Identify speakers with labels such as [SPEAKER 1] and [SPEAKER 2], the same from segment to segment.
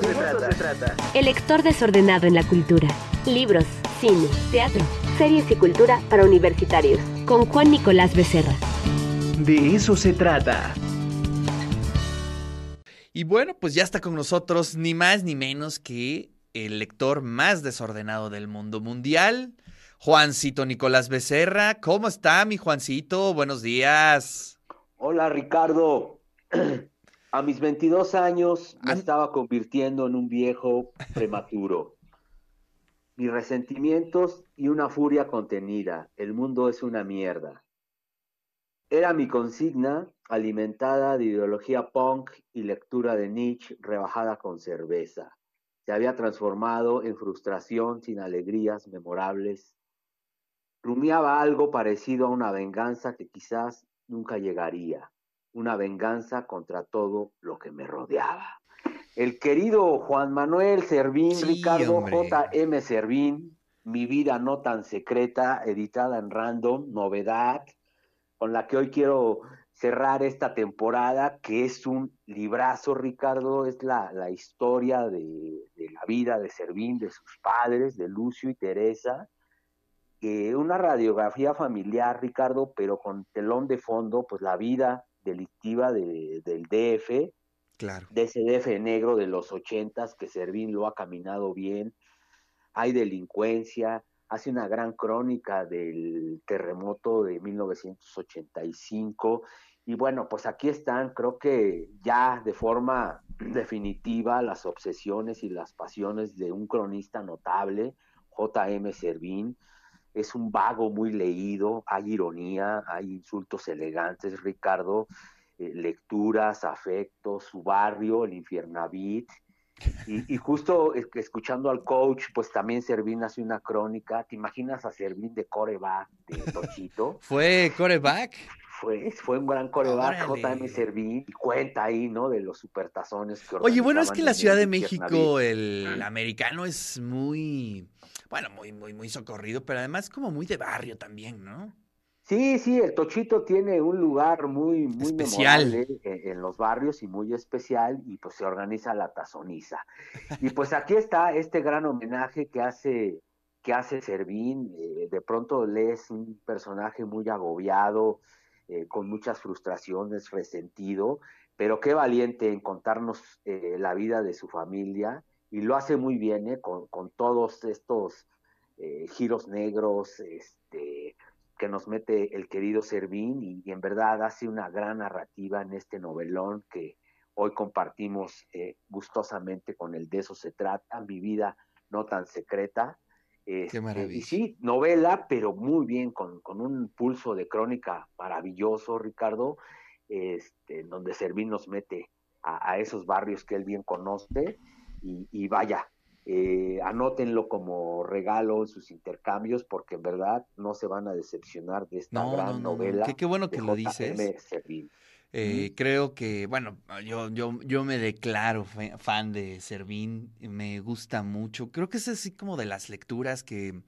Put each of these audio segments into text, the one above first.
[SPEAKER 1] eso, se, trata.
[SPEAKER 2] El lector desordenado en la cultura. Libros, cine, teatro, series y cultura para universitarios. Con Juan Nicolás Becerra.
[SPEAKER 1] De eso se trata.
[SPEAKER 3] Y bueno, pues ya está con nosotros ni más ni menos que el lector más desordenado del mundo mundial, Juancito Nicolás Becerra. ¿Cómo está mi Juancito? Buenos días.
[SPEAKER 4] Hola Ricardo. A mis 22 años me estaba convirtiendo en un viejo prematuro. Mis resentimientos y una furia contenida. El mundo es una mierda. Era mi consigna alimentada de ideología punk y lectura de Nietzsche rebajada con cerveza. Se había transformado en frustración sin alegrías memorables. Rumiaba algo parecido a una venganza que quizás nunca llegaría una venganza contra todo lo que me rodeaba. El querido Juan Manuel Servín, Ricardo J.M. Servín, Mi vida no tan secreta, editada en Random, novedad, con la que hoy quiero cerrar esta temporada, que es un librazo, Ricardo, es la, la historia de, de, la vida de Servín, de sus padres, de Lucio y Teresa, eh, una radiografía familiar, Ricardo, pero con telón de fondo, pues la vida delictiva del DF,
[SPEAKER 3] claro.
[SPEAKER 4] de ese DF negro de los ochentas que Servín lo ha caminado bien, hay delincuencia, hace una gran crónica del terremoto de 1985 y bueno, pues aquí están, creo que ya de forma definitiva las obsesiones y las pasiones de un cronista notable, JM Servín, es un vago muy leído, hay ironía, hay insultos elegantes, Ricardo, eh, lecturas, afectos, su barrio, el Infiernavit. Y, y, justo escuchando al coach, pues también Servín hace una crónica. ¿Te imaginas a Servín de coreback, de Tochito?
[SPEAKER 3] ¿Fue coreback?
[SPEAKER 4] Fue, fue un gran coreback, JM Servín, y cuenta ahí, ¿no? De los supertazones que
[SPEAKER 3] Oye, bueno, es que la Ciudad de México, el americano es muy bueno, muy, muy, muy socorrido, pero además como muy de barrio también, ¿no?
[SPEAKER 4] Sí, sí, el Tochito tiene un lugar muy, muy
[SPEAKER 3] especial
[SPEAKER 4] en, los barrios y muy especial, y pues se organiza la tazoniza. Y pues aquí está este gran homenaje que hace, que hace Servín. Eh, de pronto lees un personaje muy agobiado, eh, con muchas frustraciones, resentido, pero qué valiente en contarnos eh, la vida de su familia y lo hace muy bien ¿eh? con, con, todos estos eh, giros negros este, que nos mete el querido Servín y, y, en verdad hace una gran narrativa en este novelón que hoy compartimos eh, gustosamente con el de eso se trata, mi vida no tan secreta.
[SPEAKER 3] Este,
[SPEAKER 4] y sí, novela, pero muy bien, con, con, un pulso de crónica maravilloso, Ricardo, este, donde Servín nos mete a, a esos barrios que él bien conoce y, y vaya, eh, anótenlo como regalo en sus intercambios porque en verdad no se van a decepcionar de esta
[SPEAKER 3] no,
[SPEAKER 4] gran
[SPEAKER 3] no, no,
[SPEAKER 4] novela.
[SPEAKER 3] Qué, qué bueno que lo dices. Eh, mm. Creo que, bueno, yo, yo, yo me declaro fan de Servín, me gusta mucho. Creo que es así como de las lecturas que,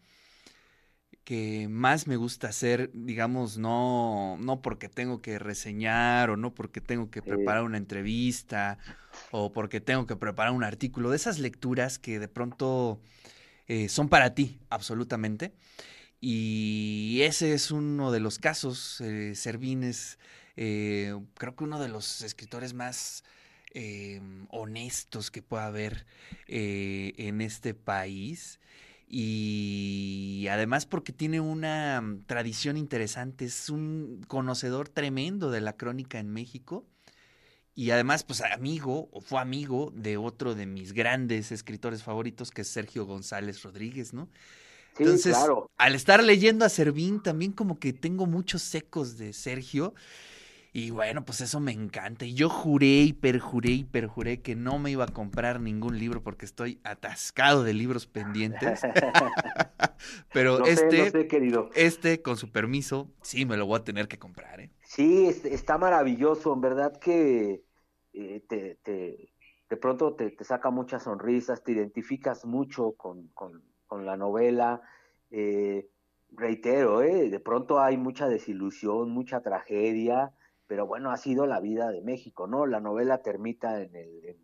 [SPEAKER 3] que más me gusta hacer, digamos, no, no porque tengo que reseñar o no porque tengo que preparar una entrevista o porque tengo que preparar un artículo, de esas lecturas que de pronto eh, son para ti, absolutamente. Y ese es uno de los casos. Eh, Servín es, eh, creo que uno de los escritores más eh, honestos que pueda haber en este país. Y además porque tiene una tradición interesante, es un conocedor tremendo de la crónica en México y además, pues amigo, o fue amigo de otro de mis grandes escritores favoritos, que es Sergio González Rodríguez, ¿no?
[SPEAKER 4] Sí,
[SPEAKER 3] Entonces,
[SPEAKER 4] claro.
[SPEAKER 3] al estar leyendo a Servín, también como que tengo muchos ecos de Sergio. Y bueno, pues eso me encanta. Y yo juré y perjuré y perjuré que no me iba a comprar ningún libro porque estoy atascado de libros pendientes. Pero
[SPEAKER 4] no sé,
[SPEAKER 3] este,
[SPEAKER 4] no sé, querido.
[SPEAKER 3] este, con su permiso, sí me lo voy a tener que comprar, ¿eh?
[SPEAKER 4] Sí, está maravilloso, en verdad que eh, te, te, de pronto te, te, saca muchas sonrisas, te identificas mucho con, con, con la novela. Eh, reitero, eh, de pronto hay mucha desilusión, mucha tragedia, pero bueno, ha sido la vida de México, ¿no? La novela termina en el, en,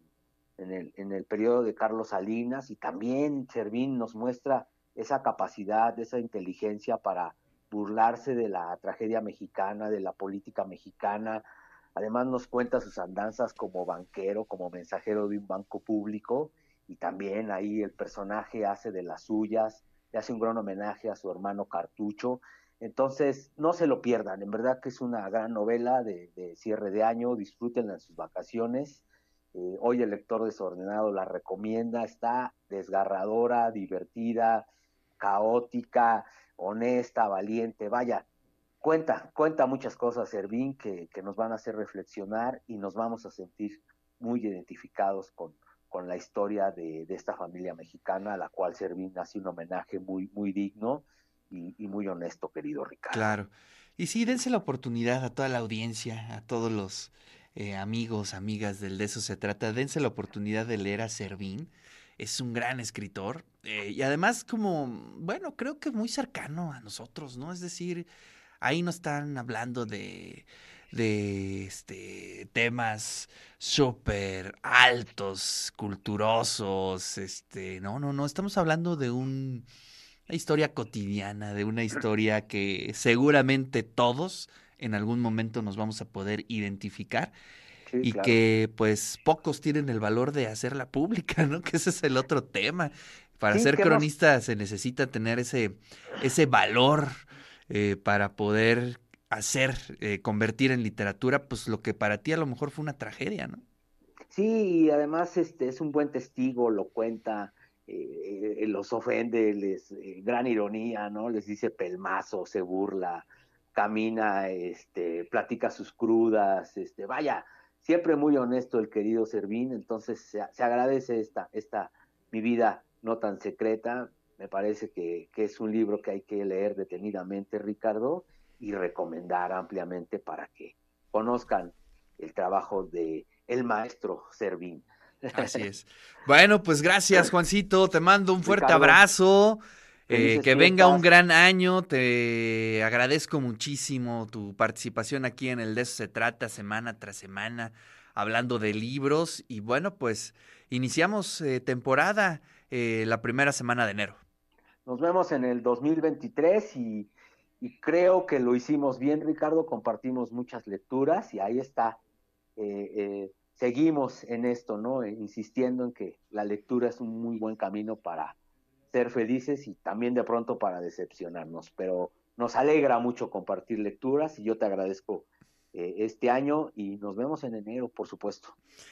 [SPEAKER 4] en el, en el periodo de Carlos Salinas y también Servín nos muestra esa capacidad, esa inteligencia para burlarse de la tragedia mexicana, de la política mexicana. Además nos cuenta sus andanzas como banquero, como mensajero de un banco público y también ahí el personaje hace de las suyas, le hace un gran homenaje a su hermano Cartucho. Entonces, no se lo pierdan, en verdad que es una gran novela de, cierre de año, disfrútenla en sus vacaciones. Eh, hoy el lector desordenado la recomienda, está desgarradora, divertida, caótica, honesta, valiente, vaya, cuenta, cuenta muchas cosas, Servín, que, nos van a hacer reflexionar y nos vamos a sentir muy identificados con, la historia de, esta familia mexicana, a la cual Servín hace un homenaje muy, muy digno y, muy honesto, querido Ricardo.
[SPEAKER 3] Claro. Y sí, dense la oportunidad a toda la audiencia, a todos los eh, amigos, amigas del De eso se trata, dense la oportunidad de leer a Servín. Es un gran escritor eh, y además como, bueno, creo que muy cercano a nosotros, ¿no? Es decir, ahí no están hablando de de este, temas súper altos, culturosos, este, no, no, no, estamos hablando de un, una historia cotidiana, de una historia que seguramente todos en algún momento nos vamos a poder identificar. y que pues pocos tienen el valor de hacerla pública, ¿no? Que ese es el otro tema. Para ser cronista se necesita tener ese, ese valor eh, para poder hacer, eh, convertir en literatura, pues lo que para ti a lo mejor fue una tragedia, ¿no?
[SPEAKER 4] Sí, y además este, es un buen testigo, lo cuenta, eh, eh, los ofende, les, gran ironía, ¿no? Les dice pelmazo, se burla, camina, este, platica sus crudas, este, vaya, siempre muy honesto el querido Servín, entonces se, agradece esta, esta, mi vida no tan secreta, me parece que, que es un libro que hay que leer detenidamente, Ricardo, y recomendar ampliamente para que conozcan el trabajo de el maestro Servín.
[SPEAKER 3] Así es. Bueno, pues gracias, Juancito. Te mando un fuerte abrazo. Eh, que venga un gran año. Te agradezco muchísimo tu participación aquí en el De eso se trata semana tras semana, hablando de libros. Y bueno, pues iniciamos eh, temporada eh, la primera semana de enero.
[SPEAKER 4] Nos vemos en el 2023 y y creo que lo hicimos bien, Ricardo, compartimos muchas lecturas y ahí está. Eh, seguimos en esto, ¿no? Eh, insistiendo en que la lectura es un muy buen camino para ser felices y también de pronto para decepcionarnos, pero nos alegra mucho compartir lecturas y yo te agradezco este año y nos vemos en enero, por supuesto.